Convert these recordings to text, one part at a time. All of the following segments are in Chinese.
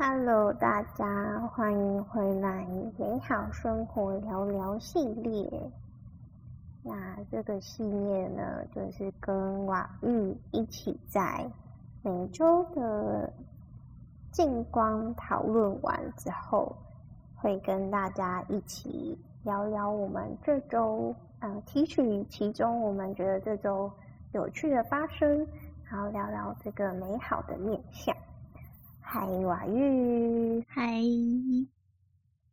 Hello，大家欢迎回来《美好生活聊聊》系列。那这个系列呢，就是跟瓦玉一起在每周的静光讨论完之后，会跟大家一起聊聊我们这周，嗯，提取其中我们觉得这周有趣的发生，然后聊聊这个美好的面向。嗨，瓦玉，嗨，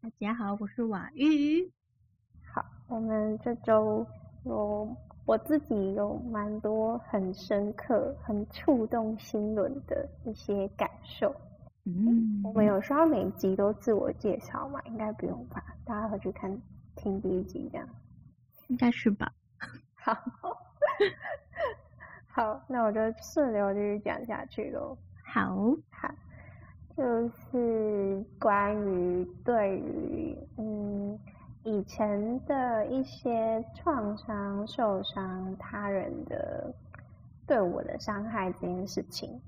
大家好，我是瓦玉。好，我们这周有我自己有蛮多很深刻、很触动心轮的一些感受。嗯，我们有需要每一集都自我介绍嘛？应该不用吧？大家回去看听第一集这样，应该是吧？好，好，那我就顺流继续讲下去喽。好，好。就是关于对于嗯以前的一些创伤、受伤、他人的对我的伤害这件事情，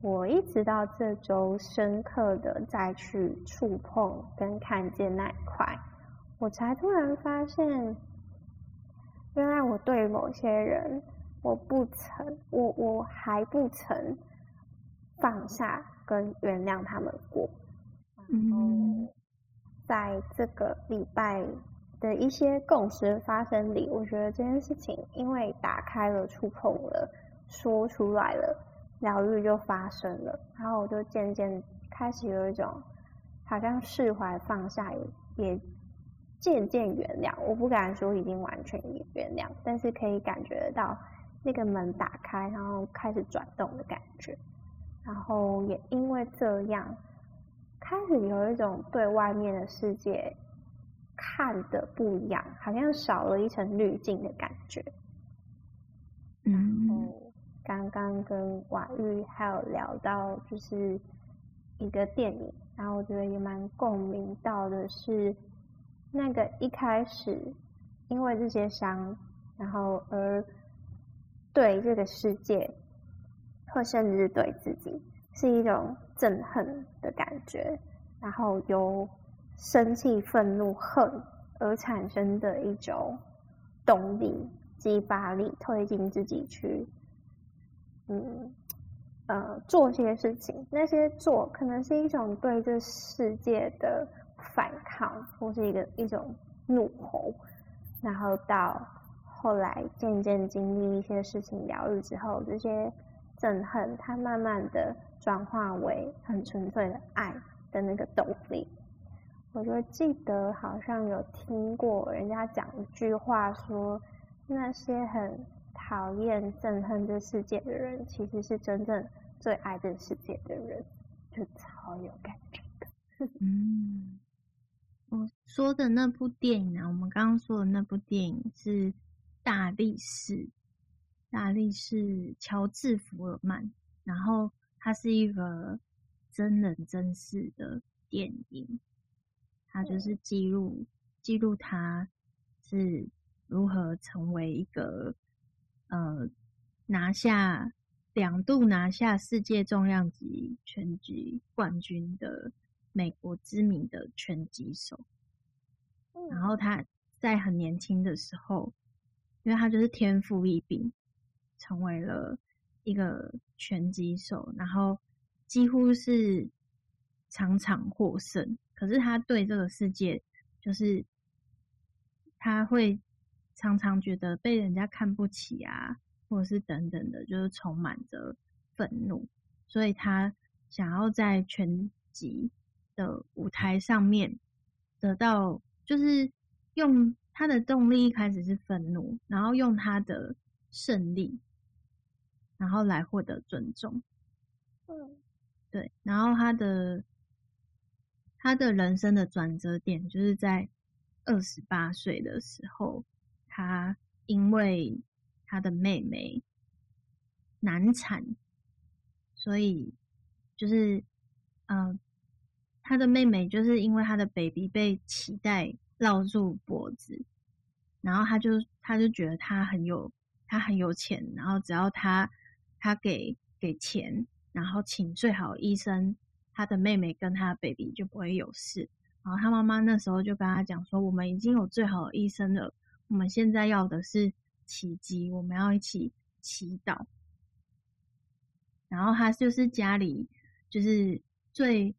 我一直到这周深刻的再去触碰跟看见那一块，我才突然发现，原来我对某些人，我不曾，我我还不曾放下。跟原谅他们过，然后在这个礼拜的一些共识发生里，我觉得这件事情因为打开了、触碰了、说出来了，疗愈就发生了。然后我就渐渐开始有一种好像释怀、放下也，也渐渐原谅。我不敢说已经完全原谅，但是可以感觉得到那个门打开，然后开始转动的感觉。然后也因为这样，开始有一种对外面的世界看的不一样，好像少了一层滤镜的感觉。然后刚刚跟婉玉还有聊到，就是一个电影，然后我觉得也蛮共鸣到的是，那个一开始因为这些伤，然后而对这个世界。或甚至对自己是一种憎恨的感觉，然后由生气、愤怒、恨而产生的一种动力、激发力，推进自己去，嗯，呃，做些事情。那些做可能是一种对这世界的反抗，或是一个一种怒吼，然后到后来渐渐经历一些事情疗愈之后，这些。憎恨，它慢慢的转化为很纯粹的爱的那个动力。我就记得好像有听过人家讲一句话说，那些很讨厌、憎恨这世界的人，其实是真正最爱这世界的人，就超有感觉的。嗯，我说的那部电影呢，我们刚刚说的那部电影是《大力士》。大力士乔治·福尔曼，然后它是一个真人真事的电影，它就是记录记录他是如何成为一个呃拿下两度拿下世界重量级拳击冠军的美国知名的拳击手，然后他在很年轻的时候，因为他就是天赋异禀。成为了一个拳击手，然后几乎是场场获胜。可是他对这个世界，就是他会常常觉得被人家看不起啊，或者是等等的，就是充满着愤怒。所以他想要在拳击的舞台上面得到，就是用他的动力一开始是愤怒，然后用他的胜利。然后来获得尊重，嗯，对。然后他的他的人生的转折点就是在二十八岁的时候，他因为他的妹妹难产，所以就是嗯、呃，他的妹妹就是因为他的 baby 被脐带绕住脖子，然后他就他就觉得他很有他很有钱，然后只要他。他给给钱，然后请最好医生他的妹妹跟他的 baby 就不会有事。然后他妈妈那时候就跟他讲说：“我们已经有最好的医生了，我们现在要的是奇迹，我们要一起祈祷。”然后他就是家里就是最，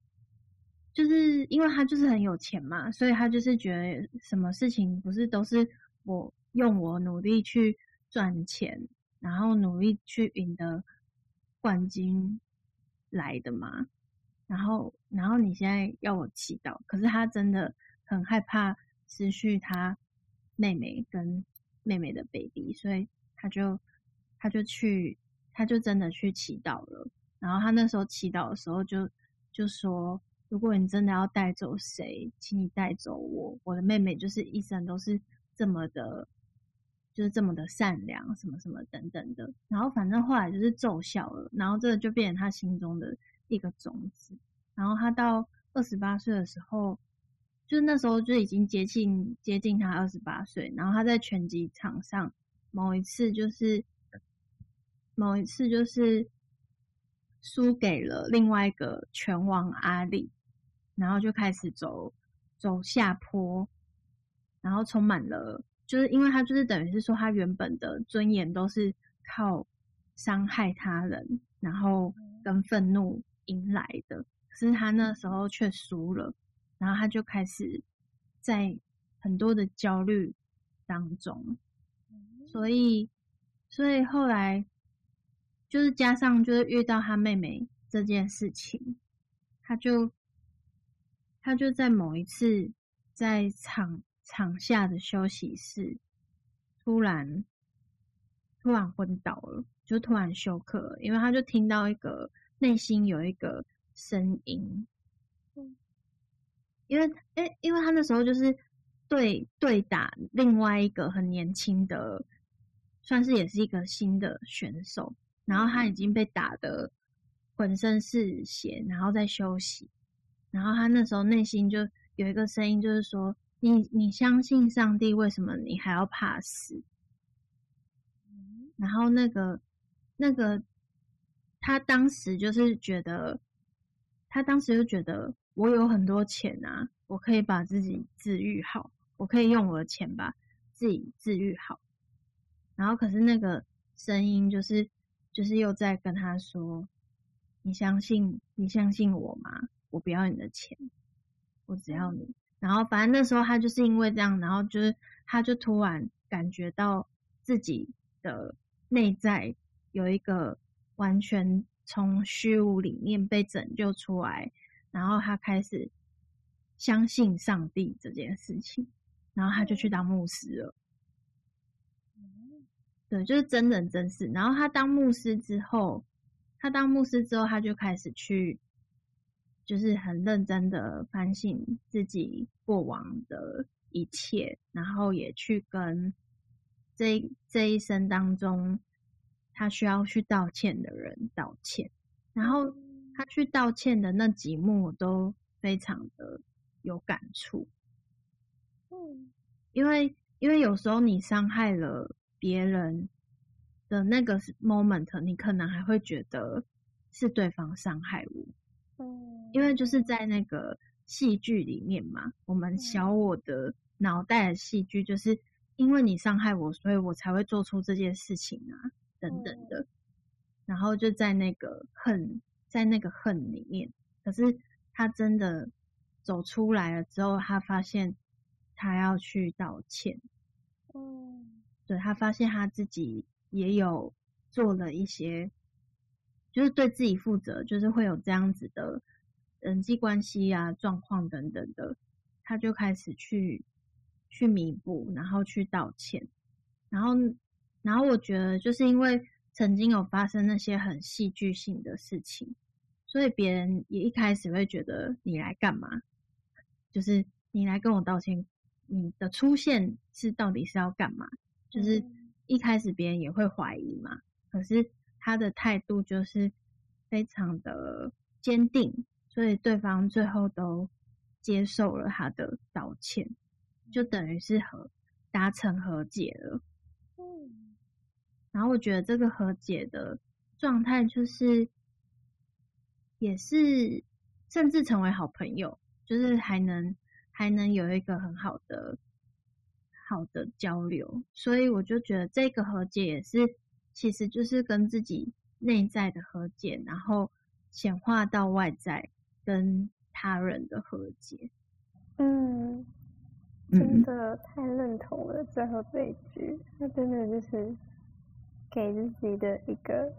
就是因为他就是很有钱嘛，所以他就是觉得什么事情不是都是我用我努力去赚钱，然后努力去赢得冠军来的嘛。然后，然后你现在要我祈祷，可是他真的很害怕失去他妹妹跟妹妹的 baby，所以他就他就去。他就真的去祈祷了，然后他那时候祈祷的时候就就说：“如果你真的要带走谁，请你带走我，我的妹妹就是一生都是这么的，就是这么的善良，什么什么等等的。”然后反正后来就是奏效了，然后这个就变成他心中的一个种子。然后他到二十八岁的时候，就是那时候就已经接近接近他二十八岁，然后他在拳击场上某一次就是。某一次就是输给了另外一个拳王阿里，然后就开始走走下坡，然后充满了，就是因为他就是等于是说他原本的尊严都是靠伤害他人，然后跟愤怒迎来的，可是他那时候却输了，然后他就开始在很多的焦虑当中，所以所以后来。就是加上，就是遇到他妹妹这件事情，他就他就在某一次在场场下的休息室，突然突然昏倒了，就突然休克，因为他就听到一个内心有一个声音，因为诶，因为他那时候就是对对打另外一个很年轻的，算是也是一个新的选手。然后他已经被打得浑身是血，然后在休息。然后他那时候内心就有一个声音，就是说：“你你相信上帝，为什么你还要怕死？”然后那个那个他当时就是觉得，他当时就觉得我有很多钱啊，我可以把自己治愈好，我可以用我的钱把自己治愈好。然后可是那个声音就是。就是又在跟他说：“你相信你相信我吗？我不要你的钱，我只要你。”然后反正那时候他就是因为这样，然后就是他就突然感觉到自己的内在有一个完全从虚无里面被拯救出来，然后他开始相信上帝这件事情，然后他就去当牧师了。对，就是真人真事。然后他当牧师之后，他当牧师之后，他就开始去，就是很认真的反省自己过往的一切，然后也去跟这这一生当中他需要去道歉的人道歉。然后他去道歉的那几幕都非常的有感触。嗯，因为因为有时候你伤害了。别人的那个 moment，你可能还会觉得是对方伤害我，嗯，因为就是在那个戏剧里面嘛，我们小我的脑袋的戏剧，就是因为你伤害我，所以我才会做出这件事情啊，等等的，然后就在那个恨，在那个恨里面，可是他真的走出来了之后，他发现他要去道歉，嗯。对，他发现他自己也有做了一些，就是对自己负责，就是会有这样子的人际关系啊、状况等等的，他就开始去去弥补，然后去道歉，然后然后我觉得就是因为曾经有发生那些很戏剧性的事情，所以别人也一开始会觉得你来干嘛？就是你来跟我道歉，你的出现是到底是要干嘛？就是一开始别人也会怀疑嘛，可是他的态度就是非常的坚定，所以对方最后都接受了他的道歉，就等于是和达成和解了。嗯，然后我觉得这个和解的状态就是，也是甚至成为好朋友，就是还能还能有一个很好的好的交流。所以我就觉得这个和解也是，其实就是跟自己内在的和解，然后显化到外在跟他人的和解。嗯。真的太认同了，最后这一句，他真的就是给自己的一个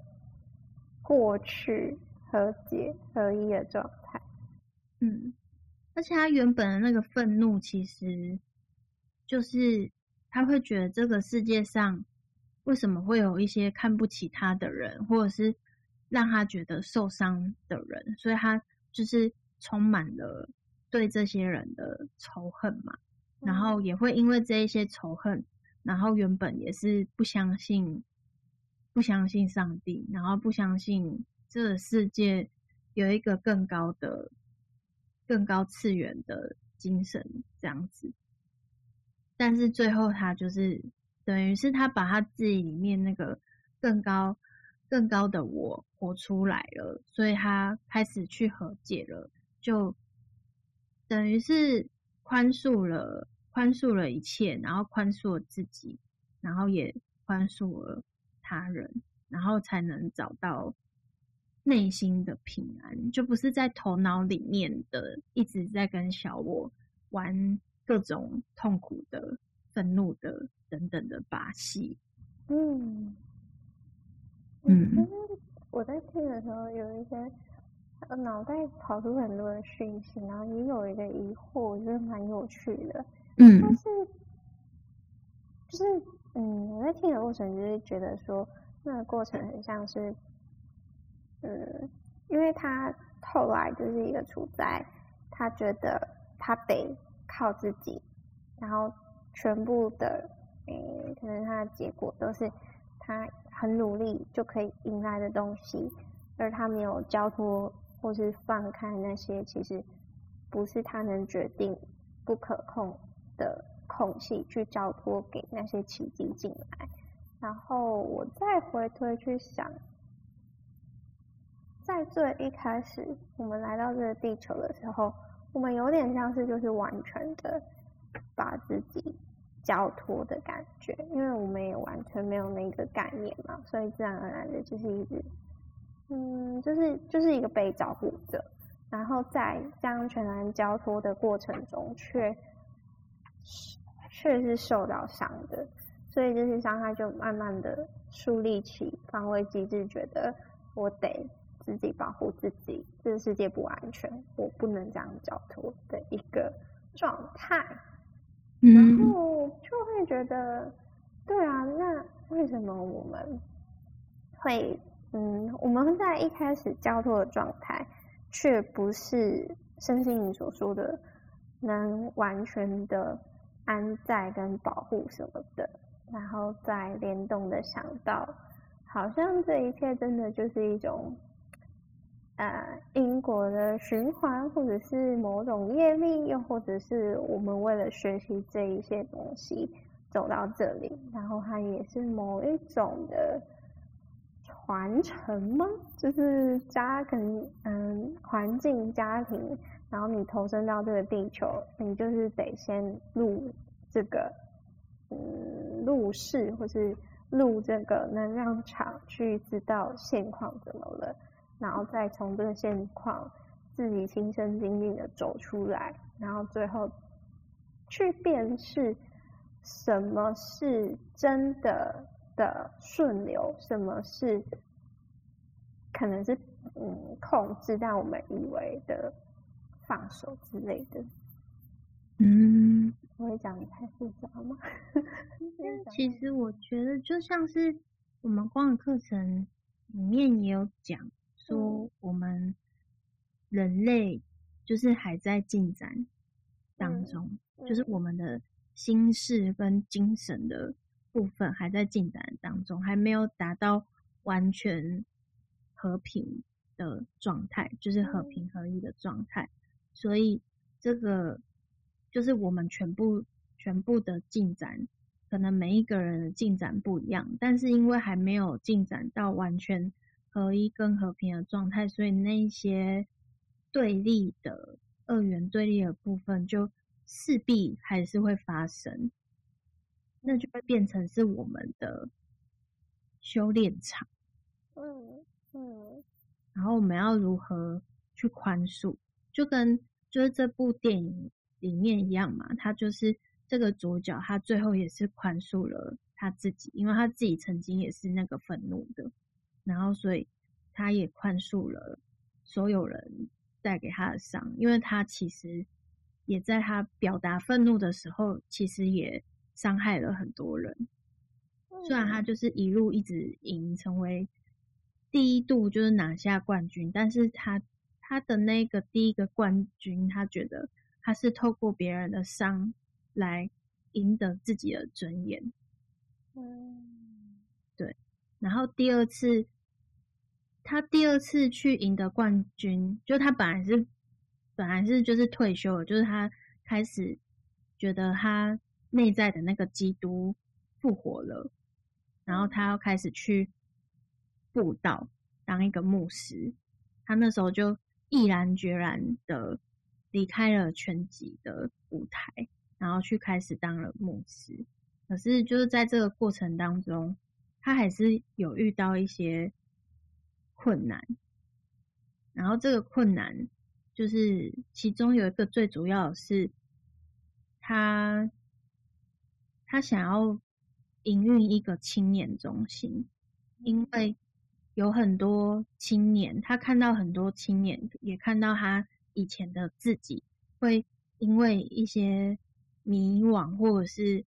过去和解合一的状态。嗯，而且他原本的那个愤怒，其实就是他会觉得这个世界上为什么会有一些看不起他的人，或者是让他觉得受伤的人，所以他就是充满了对这些人的仇恨嘛。然后也会因为这一些仇恨，然后原本也是不相信，不相信上帝，然后不相信这个世界有一个更高的、更高次元的精神这样子。但是最后他就是等于是他把他自己里面那个更高、更高的我活出来了，所以他开始去和解了，就等于是。宽恕了，宽恕了一切，然后宽恕了自己，然后也宽恕了他人，然后才能找到内心的平安，就不是在头脑里面的一直在跟小我玩各种痛苦的、愤怒的等等的把戏。嗯嗯，我在听的时候有一些。脑袋跑出很多的讯息，然后也有一个疑惑，我觉得蛮有趣的。嗯，但是就是嗯，我在听的过程就是觉得说，那个过程很像是，嗯，因为他后来就是一个处在他觉得他得靠自己，然后全部的嗯，可能他的结果都是他很努力就可以迎来的东西，而他没有交托。或是放开那些其实不是他能决定、不可控的空隙，去交托给那些奇迹进来。然后我再回推去想，在最一开始我们来到这个地球的时候，我们有点像是就是完全的把自己交托的感觉，因为我们也完全没有那个概念嘛，所以自然而然的就是一直。嗯，就是就是一个被照顾者，然后在这样全然交托的过程中，却却是受到伤的，所以这些伤害就慢慢的树立起防卫机制，觉得我得自己保护自己，这个世界不安全，我不能这样交托的一个状态，然后就会觉得，对啊，那为什么我们会？嗯，我们在一开始交错的状态，却不是身心灵所说的能完全的安在跟保护什么的，然后再联动的想到，好像这一切真的就是一种，呃，因果的循环，或者是某种业力，又或者是我们为了学习这一些东西走到这里，然后它也是某一种的。传承吗？就是家庭，嗯，环境家庭，然后你投身到这个地球，你就是得先入这个，嗯，入世或是入这个能量场，去知道现况怎么了，然后再从这个现况自己亲身经历的走出来，然后最后去辨识什么是真的。的顺流，什么是可能是嗯控制，但我们以为的放手之类的。嗯，我会讲的太复杂吗？其实我觉得就像是我们光的课程里面也有讲说，我们人类就是还在进展当中，就是我们的心事跟精神的。部分还在进展当中，还没有达到完全和平的状态，就是和平合一的状态。所以这个就是我们全部全部的进展，可能每一个人的进展不一样，但是因为还没有进展到完全合一跟和平的状态，所以那一些对立的二元对立的部分，就势必还是会发生，那就会变成是我们的修炼场。嗯嗯，然后我们要如何去宽恕？就跟就是这部电影里面一样嘛，他就是这个主角，他最后也是宽恕了他自己，因为他自己曾经也是那个愤怒的，然后所以他也宽恕了所有人带给他的伤，因为他其实也在他表达愤怒的时候，其实也伤害了很多人。虽然他就是一路一直赢，成为第一度就是拿下冠军，但是他。他的那个第一个冠军，他觉得他是透过别人的伤来赢得自己的尊严。嗯，对。然后第二次，他第二次去赢得冠军，就他本来是本来是就是退休了，就是他开始觉得他内在的那个基督复活了，然后他要开始去布道，当一个牧师。他那时候就。毅然决然的离开了拳击的舞台，然后去开始当了牧师。可是就是在这个过程当中，他还是有遇到一些困难。然后这个困难就是其中有一个最主要的是，他他想要营运一个青年中心，因为。有很多青年，他看到很多青年，也看到他以前的自己，会因为一些迷惘或者是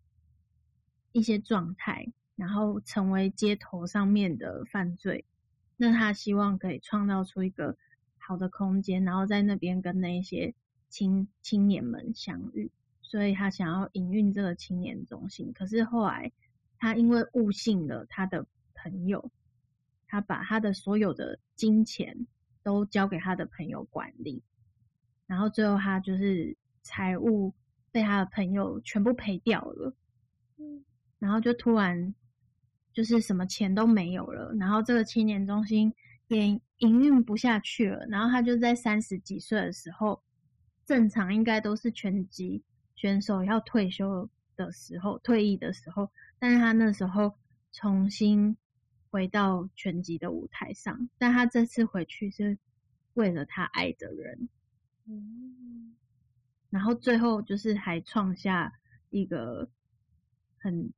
一些状态，然后成为街头上面的犯罪。那他希望可以创造出一个好的空间，然后在那边跟那些青青年们相遇。所以他想要营运这个青年中心。可是后来，他因为误信了他的朋友。他把他的所有的金钱都交给他的朋友管理，然后最后他就是财务被他的朋友全部赔掉了，嗯，然后就突然就是什么钱都没有了，然后这个青年中心也营运不下去了，然后他就在三十几岁的时候，正常应该都是拳击选手要退休的时候，退役的时候，但是他那时候重新。回到拳击的舞台上，但他这次回去是为了他爱的人，嗯，然后最后就是还创下一个很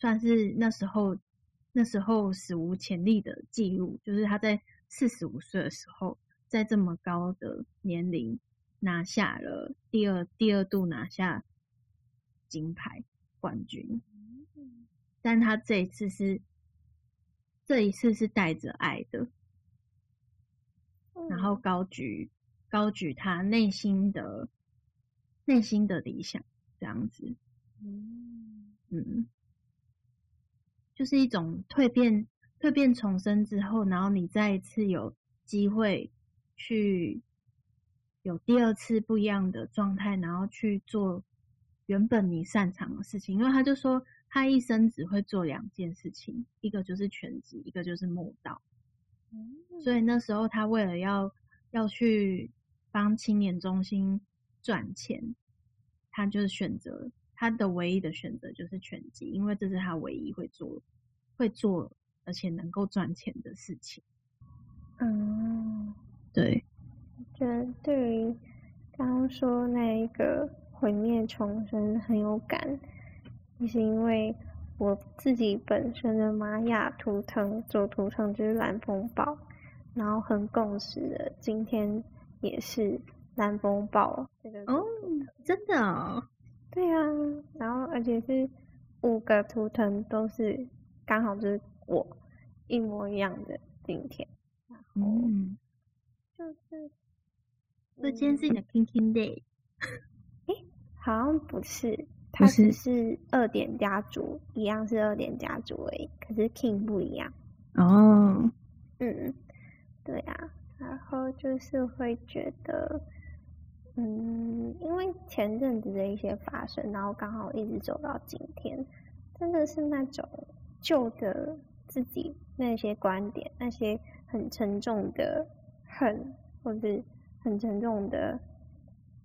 算是那时候那时候史无前例的记录，就是他在四十五岁的时候，在这么高的年龄拿下了第二第二度拿下金牌冠军，但他这一次是。这一次是带着爱的，然后高举高举他内心的内心的理想，这样子，嗯。嗯，就是一种蜕变蜕变重生之后，然后你再一次有机会去有第二次不一样的状态，然后去做原本你擅长的事情，因为他就说。他一生只会做两件事情，一个就是拳击，一个就是慕道。嗯。所以那时候他为了要要去帮青年中心赚钱，他就是选择他的唯一的选择就是拳击，因为这是他唯一会做会做而且能够赚钱的事情。嗯，对。我觉得对于刚刚说那一个毁灭重生很有感。也是因为我自己本身的玛雅图腾左图腾就是蓝风暴，然后很共识的，今天也是蓝风暴这个哦，真的哦，对啊，然后而且是五个图腾都是刚好就是我一模一样的今天，然后就是，所以今天是你的 King Day，哎，好像不是。它只是二点家族，一样是二点家族而已，可是 King 不一样。哦，嗯，对啊，然后就是会觉得，嗯，因为前阵子的一些发生，然后刚好一直走到今天，真的是那种旧的自己那些观点，那些很沉重的恨，或是很沉重的，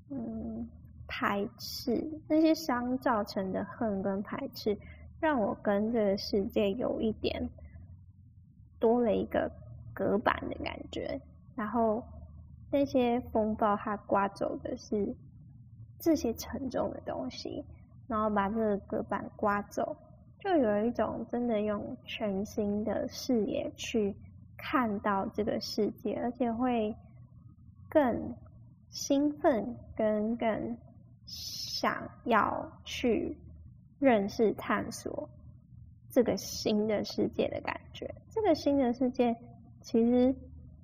嗯，排斥那些伤造成的恨跟排斥，让我跟这个世界有一点多了一个隔板的感觉。然后那些风暴它刮走的是这些沉重的东西，然后把这个隔板刮走，就有一种真的用全新的视野去看到这个世界，而且会。更兴奋，跟更想要去认识、探索这个新的世界的感觉。这个新的世界其实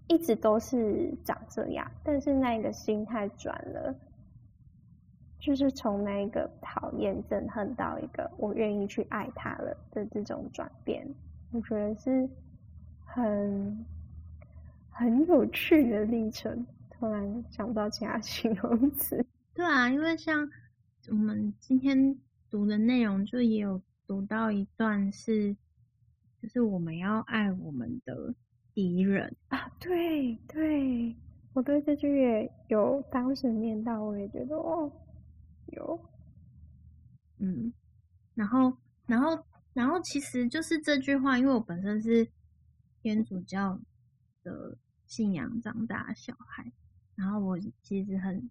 一直都是长这样，但是那个心态转了，就是从那一个讨厌、憎恨到一个我愿意去爱他了的这种转变，我觉得是很很有趣的历程。突然想不到其他形容词。对啊，因为像我们今天读的内容，就也有读到一段是，就是我们要爱我们的敌人啊。对对，我对这句也有当时念到，我也觉得哦，有，嗯，然后然后然后其实就是这句话，因为我本身是天主教的信仰长大的小孩。然后我其实很，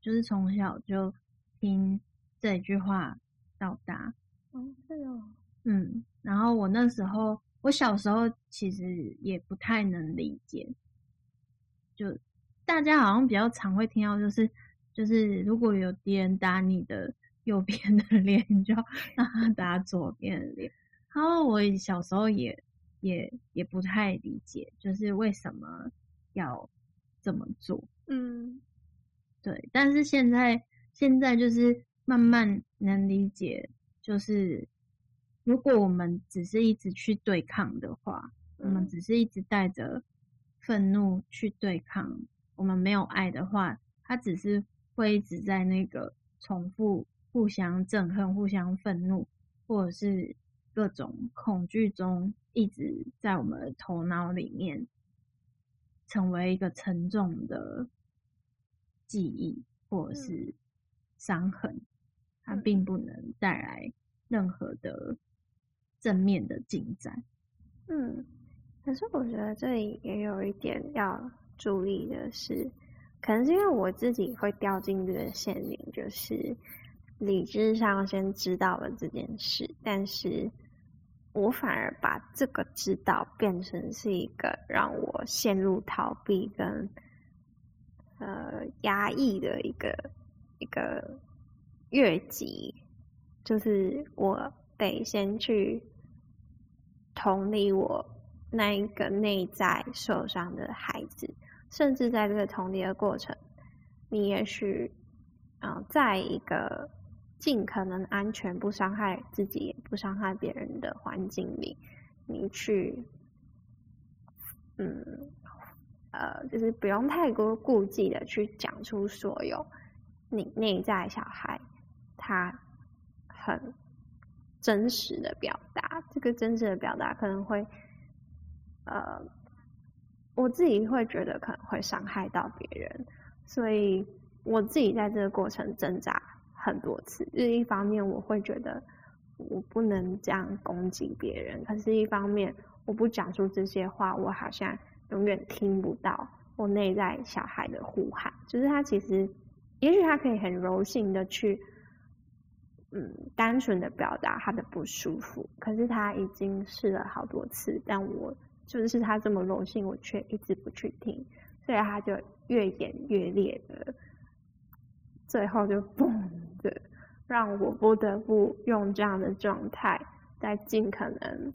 就是从小就听这句话到大。哦，是哦。嗯，然后我那时候，我小时候其实也不太能理解，就大家好像比较常会听到，就是就是如果有敌人打你的 右边的脸，你就要让他打左边的脸。然后我小时候也也也不太理解，就是为什么要。这么做？嗯，对。但是现在，现在就是慢慢能理解，就是如果我们只是一直去对抗的话，嗯、我们只是一直带着愤怒去对抗，我们没有爱的话，它只是会一直在那个重复、互相憎恨、互相愤怒，或者是各种恐惧中，一直在我们的头脑里面。成为一个沉重的记忆或者是伤痕，嗯、它并不能带来任何的正面的进展。嗯，可是我觉得这里也有一点要注意的是，可能是因为我自己会掉进这个陷阱，就是理智上先知道了这件事，但是。我反而把这个知道变成是一个让我陷入逃避跟呃压抑的一个一个越级，就是我得先去同理我那一个内在受伤的孩子，甚至在这个同理的过程，你也许啊、在一个。尽可能安全，不伤害自己，也不伤害别人的环境里，你去，嗯，呃，就是不用太过顾忌的去讲出所有你内在小孩他很真实的表达。这个真实的表达可能会，呃，我自己会觉得可能会伤害到别人，所以我自己在这个过程挣扎。很多次，就是一方面我会觉得我不能这样攻击别人，可是一方面我不讲出这些话，我好像永远听不到我内在小孩的呼喊。就是他其实，也许他可以很柔性的去，嗯，单纯的表达他的不舒服，可是他已经试了好多次，但我就是他这么柔性，我却一直不去听，所以他就越演越烈的。最后就嘣的，让我不得不用这样的状态，在尽可能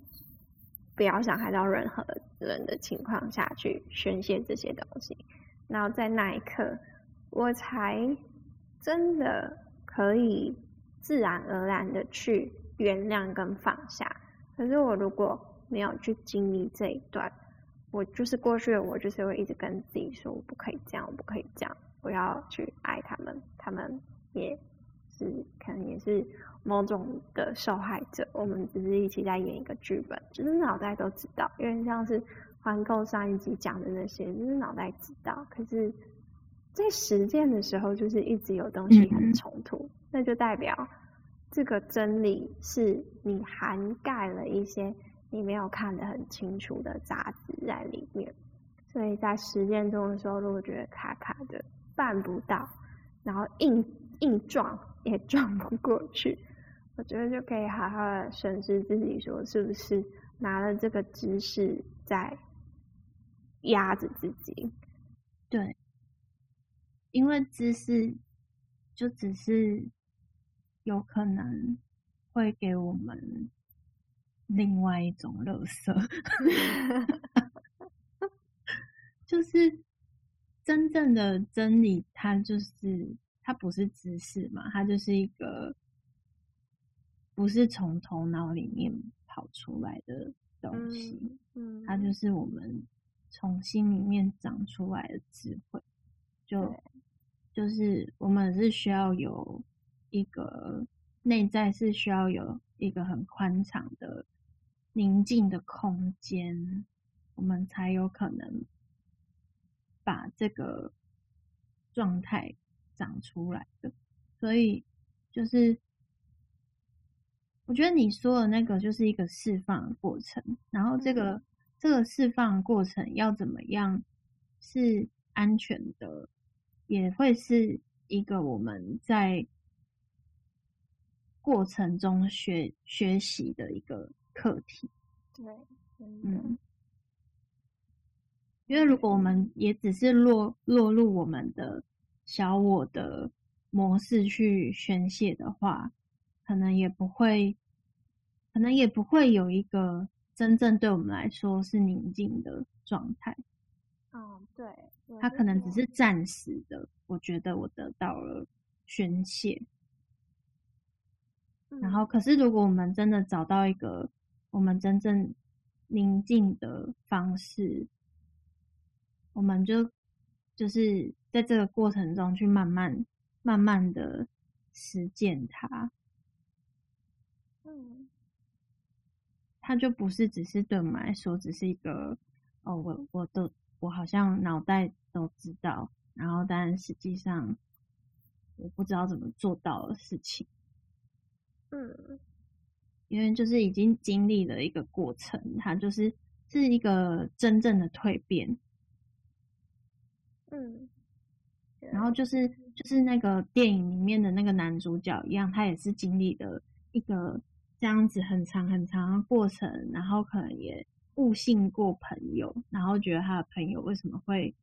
不要伤害到任何人的情况下去宣泄这些东西。然后在那一刻，我才真的可以自然而然的去原谅跟放下。可是我如果没有去经历这一段，我就是过去的我，就是会一直跟自己说，我不可以这样，我不可以这样。我要去爱他们，他们也是可能也是某种的受害者。我们只是一起在演一个剧本，就是脑袋都知道，因为像是环扣上一集讲的那些，就是脑袋知道，可是在实践的时候，就是一直有东西很冲突，嗯、那就代表这个真理是你涵盖了一些你没有看得很清楚的杂质在里面。所以在实践中的时候，如果觉得卡卡的办不到，然后硬硬撞也撞不过去，我觉得就可以好好的审视自己，说是不是拿了这个知识在压着自己。对，因为知识就只是有可能会给我们另外一种垃圾。就是真正的真理，它就是它不是知识嘛，它就是一个不是从头脑里面跑出来的东西，嗯，嗯，它就是我们从心里面长出来的智慧，就就是我们是需要有一个内在是需要有一个很宽敞的宁静的空间，我们才有可能。把这个状态长出来的，所以就是我觉得你说的那个就是一个释放的过程，然后这个、嗯、这个释放的过程要怎么样是安全的，也会是一个我们在过程中学学习的一个课题。对，嗯。因为如果我们也只是落落入我们的小我的模式去宣泄的话，可能也不会，可能也不会有一个真正对我们来说是宁静的状态。哦，对，他可能只是暂时的。我觉得我得到了宣泄，然后可是如果我们真的找到一个我们真正宁静的方式。我们就就是在这个过程中去慢慢、慢慢的实践它。嗯，它就不是只是对我们来说，只是一个哦，我我都我好像脑袋都知道，然后但实际上我不知道怎么做到的事情。嗯，因为就是已经经历了一个过程，它就是是一个真正的蜕变。嗯，然后就是就是那个电影里面的那个男主角一样，他也是经历了一个这样子很长很长的过程，然后可能也误信过朋友，然后觉得他的朋友为什么会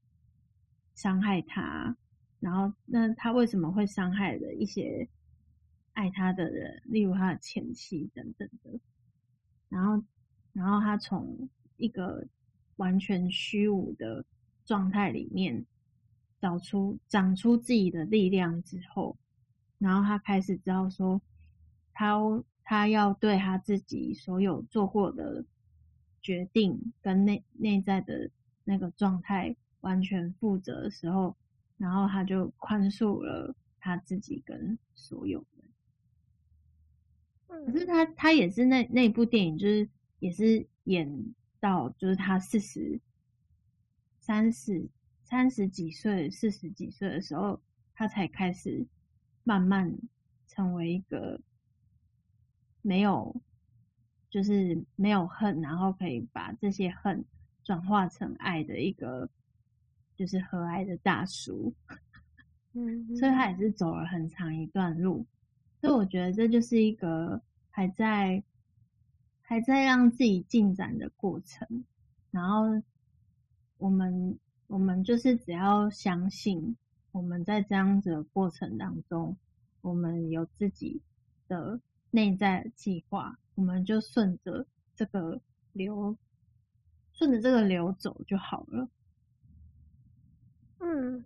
伤害他，然后那他为什么会伤害了一些爱他的人，例如他的前妻等等的，然后然后他从一个完全虚无的状态里面。找出长出自己的力量之后，然后他开始知道说，他他要对他自己所有做过的决定跟内内在的那个状态完全负责的时候，然后他就宽恕了他自己跟所有人。可是他他也是那那部电影，就是也是演到就是他四十三十。三十几岁、四十几岁的时候，他才开始慢慢成为一个没有，就是没有恨，然后可以把这些恨转化成爱的一个，就是和蔼的大叔。嗯，所以他也是走了很长一段路。所以我觉得这就是一个还在还在让自己进展的过程。然后我们。我们就是只要相信，我们在这样子的过程当中，我们有自己的内在计划，我们就顺着这个流，顺着这个流走就好了。嗯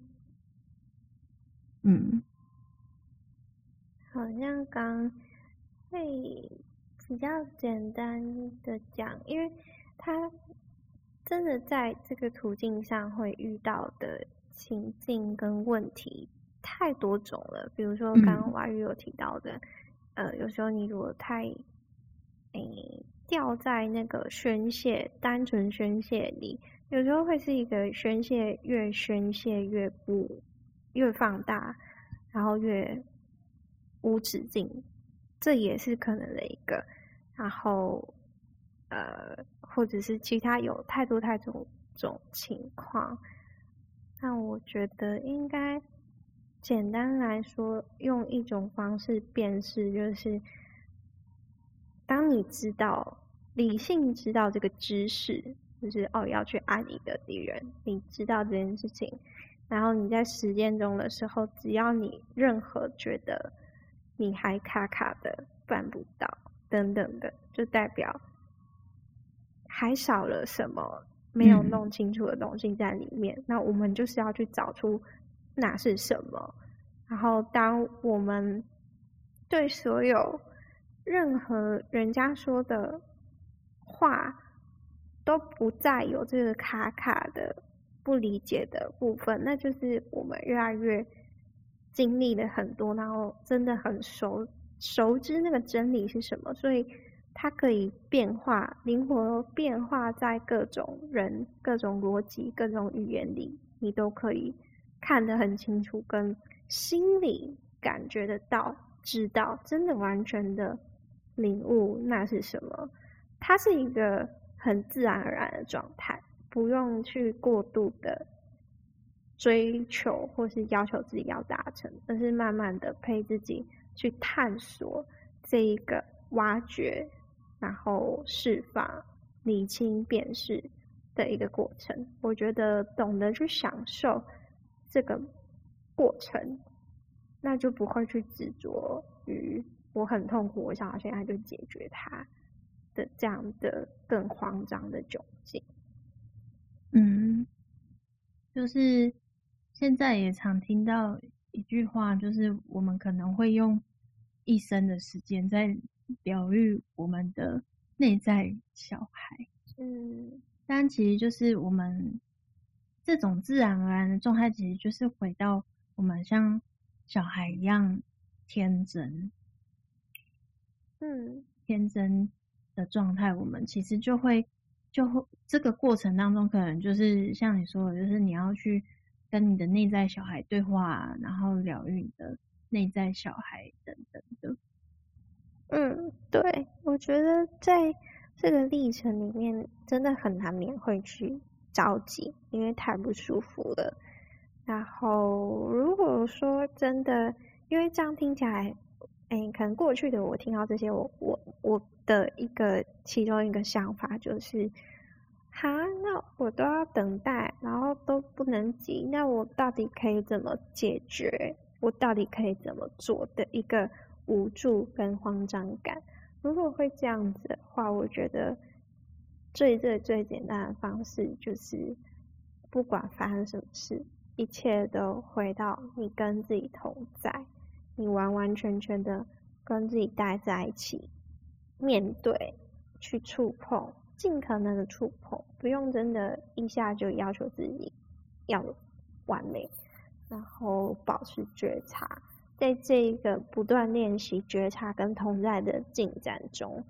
嗯，好像刚会比较简单的讲，因为他。真的在这个途径上会遇到的情境跟问题太多种了。比如说刚刚瓦遇有提到的，嗯、呃，有时候你如果太诶、掉在那个宣泄、单纯宣泄里，有时候会是一个宣泄越宣泄越不越放大，然后越无止境，这也是可能的一个。然后，呃，或者是其他有太多太多种情况，那我觉得应该简单来说，用一种方式辨识，就是当你知道理性知道这个知识，就是哦要去爱你的敌人，你知道这件事情，然后你在实践中的时候，只要你任何觉得你还卡卡的办不到。等等的，就代表还少了什么没有弄清楚的东西在里面。嗯。那我们就是要去找出那是什么。然后，当我们对所有任何人家说的话都不再有这个卡卡的不理解的部分，那就是我们越来越经历了很多，然后真的很熟。熟知那个真理是什么，所以它可以变化，灵活变化在各种人、各种逻辑、各种语言里，你都可以看得很清楚，跟心里感觉得到、知道，真的完全的领悟那是什么。它是一个很自然而然的状态，不用去过度的追求或是要求自己要达成，而是慢慢的陪自己。去探索这一个挖掘，然后释放、理清、辨识的一个过程。我觉得懂得去享受这个过程，那就不会去执着于我很痛苦，我想要现在就解决它的这样的更慌张的窘境。嗯，就是现在也常听到。一句话就是，我们可能会用一生的时间在疗愈我们的内在小孩。嗯，但其实就是我们这种自然而然的状态，其实就是回到我们像小孩一样天真。嗯，天真的状态，我们其实就会就会这个过程当中，可能就是像你说的，就是你要去。跟你的内在小孩对话，然后疗愈你的内在小孩等等的。嗯，对，我觉得在这个历程里面，真的很难免会去着急，因为太不舒服了。然后，如果说真的，因为这样听起来，哎，可能过去的我听到这些，我我我的一个其中一个想法就是。好，那我都要等待，然后都不能急，那我到底可以怎么解决？我到底可以怎么做的一个无助跟慌张感？如果会这样子的话，我觉得最最最简单的方式就是，不管发生什么事，一切都回到你跟自己同在，你完完全全的跟自己待在一起，面对，去触碰。尽可能的触碰，不用真的一下就要求自己要完美，然后保持觉察，在这一个不断练习觉察跟同在的进展中，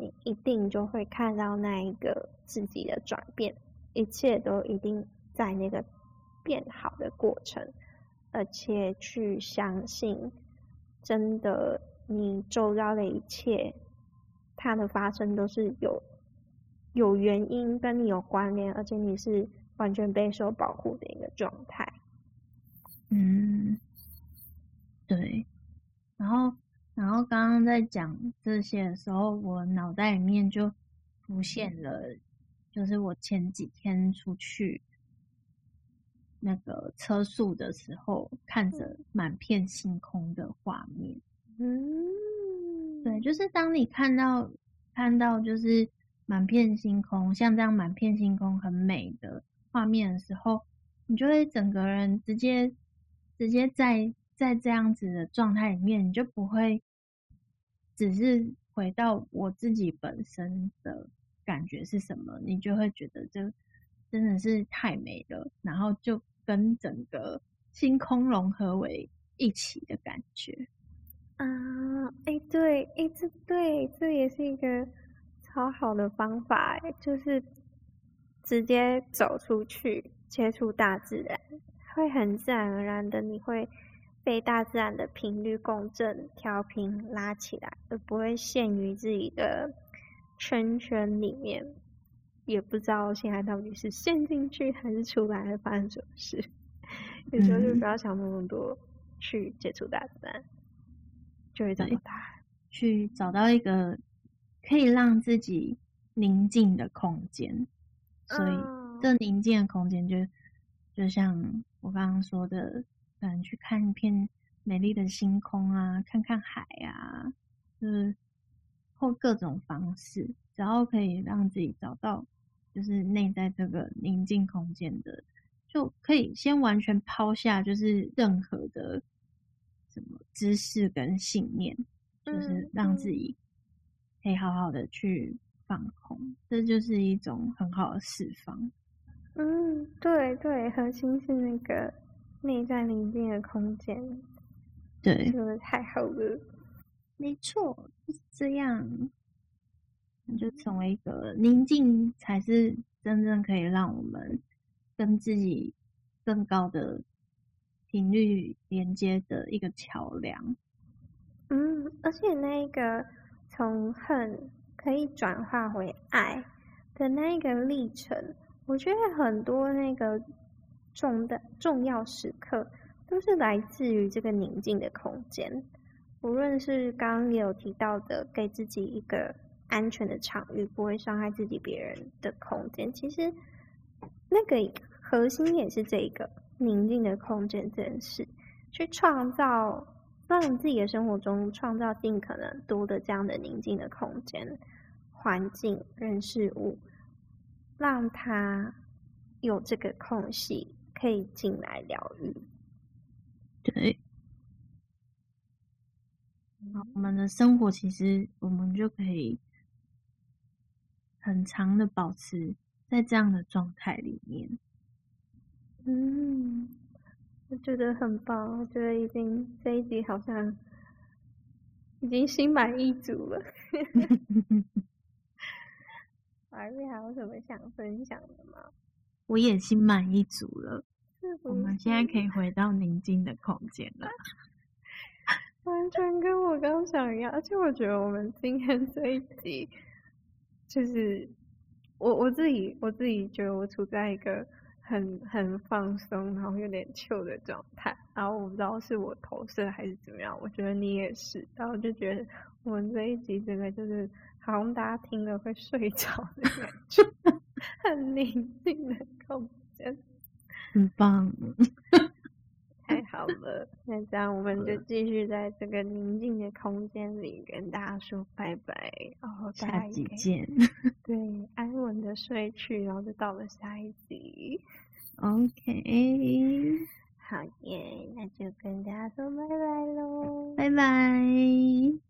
你一定就会看到那一个自己的转变，一切都一定在那个变好的过程，而且去相信，真的你周遭的一切，它的发生都是有。有原因跟你有关联，而且你是完全备受保护的一个状态。嗯，对。然后，然后刚刚在讲这些的时候，我脑袋里面就浮现了，就是我前几天出去那个车速的时候，看着满片星空的画面。嗯，对，就是当你看到看到就是。满片星空，像这样满片星空很美的画面的时候，你就会整个人直接直接在在这样子的状态里面，你就不会只是回到我自己本身的感觉是什么，你就会觉得这真的是太美了，然后就跟整个星空融合为一起的感觉。啊，哎，对，哎，这对，这也是一个。超好的方法哎，就是直接走出去接触大自然，会很自然而然的，你会被大自然的频率共振调频拉起来，而不会陷于自己的圈圈里面，也不知道现在到底是陷进去还是出来，发生什么事。有时候就不要想那么多，去接触大自然，就会长大。去找到一个可以让自己宁静的空间，所以这宁静的空间就就像我刚刚说的，可能去看一片美丽的星空啊，看看海啊，就是或各种方式，只要可以让自己找到就是内在这个宁静空间的，就可以先完全抛下就是任何的什么知识跟信念。就是让自己可以好好的去放空，嗯、这就是一种很好的释放。嗯，对对，核心是那个内在宁静的空间。对，说的太好了。没错，就是这样。那就成为一个宁静，才是真正可以让我们跟自己更高的频率连接的一个桥梁。嗯，而且那个从恨可以转化为爱的那个历程，我觉得很多那个重的重要时刻都是来自于这个宁静的空间。无论是刚刚也有提到的，给自己一个安全的场域，不会伤害自己、别人的空间，其实那个核心也是这个宁静的空间这件事，去创造。让自己的生活中创造尽可能多的这样的宁静的空间、环境、人事物，让他有这个空隙可以进来疗愈。对，我们的生活其实我们就可以很长的保持在这样的状态里面。嗯。我觉得很棒，我觉得已经这一集好像已经心满意足了。还是还有什么想分享的吗？我也心满意足了。我们现在可以回到宁静的空间了。完全跟我刚想一样，而且我觉得我们今天这一集，就是我我自己我自己觉得我处在一个。很很放松，然后有点 chill 的状态，然后我不知道是我投射还是怎么样，我觉得你也是，然后就觉得我们这一集真的就是好像大家听了会睡着的感觉，很宁静的空间，很棒，太好了，那这样我们就继续在这个宁静的空间里跟大家说拜拜，然后下集见，对，安稳的睡去，然后就到了下一集。OK，好耶，那就跟大家说拜拜喽，拜拜。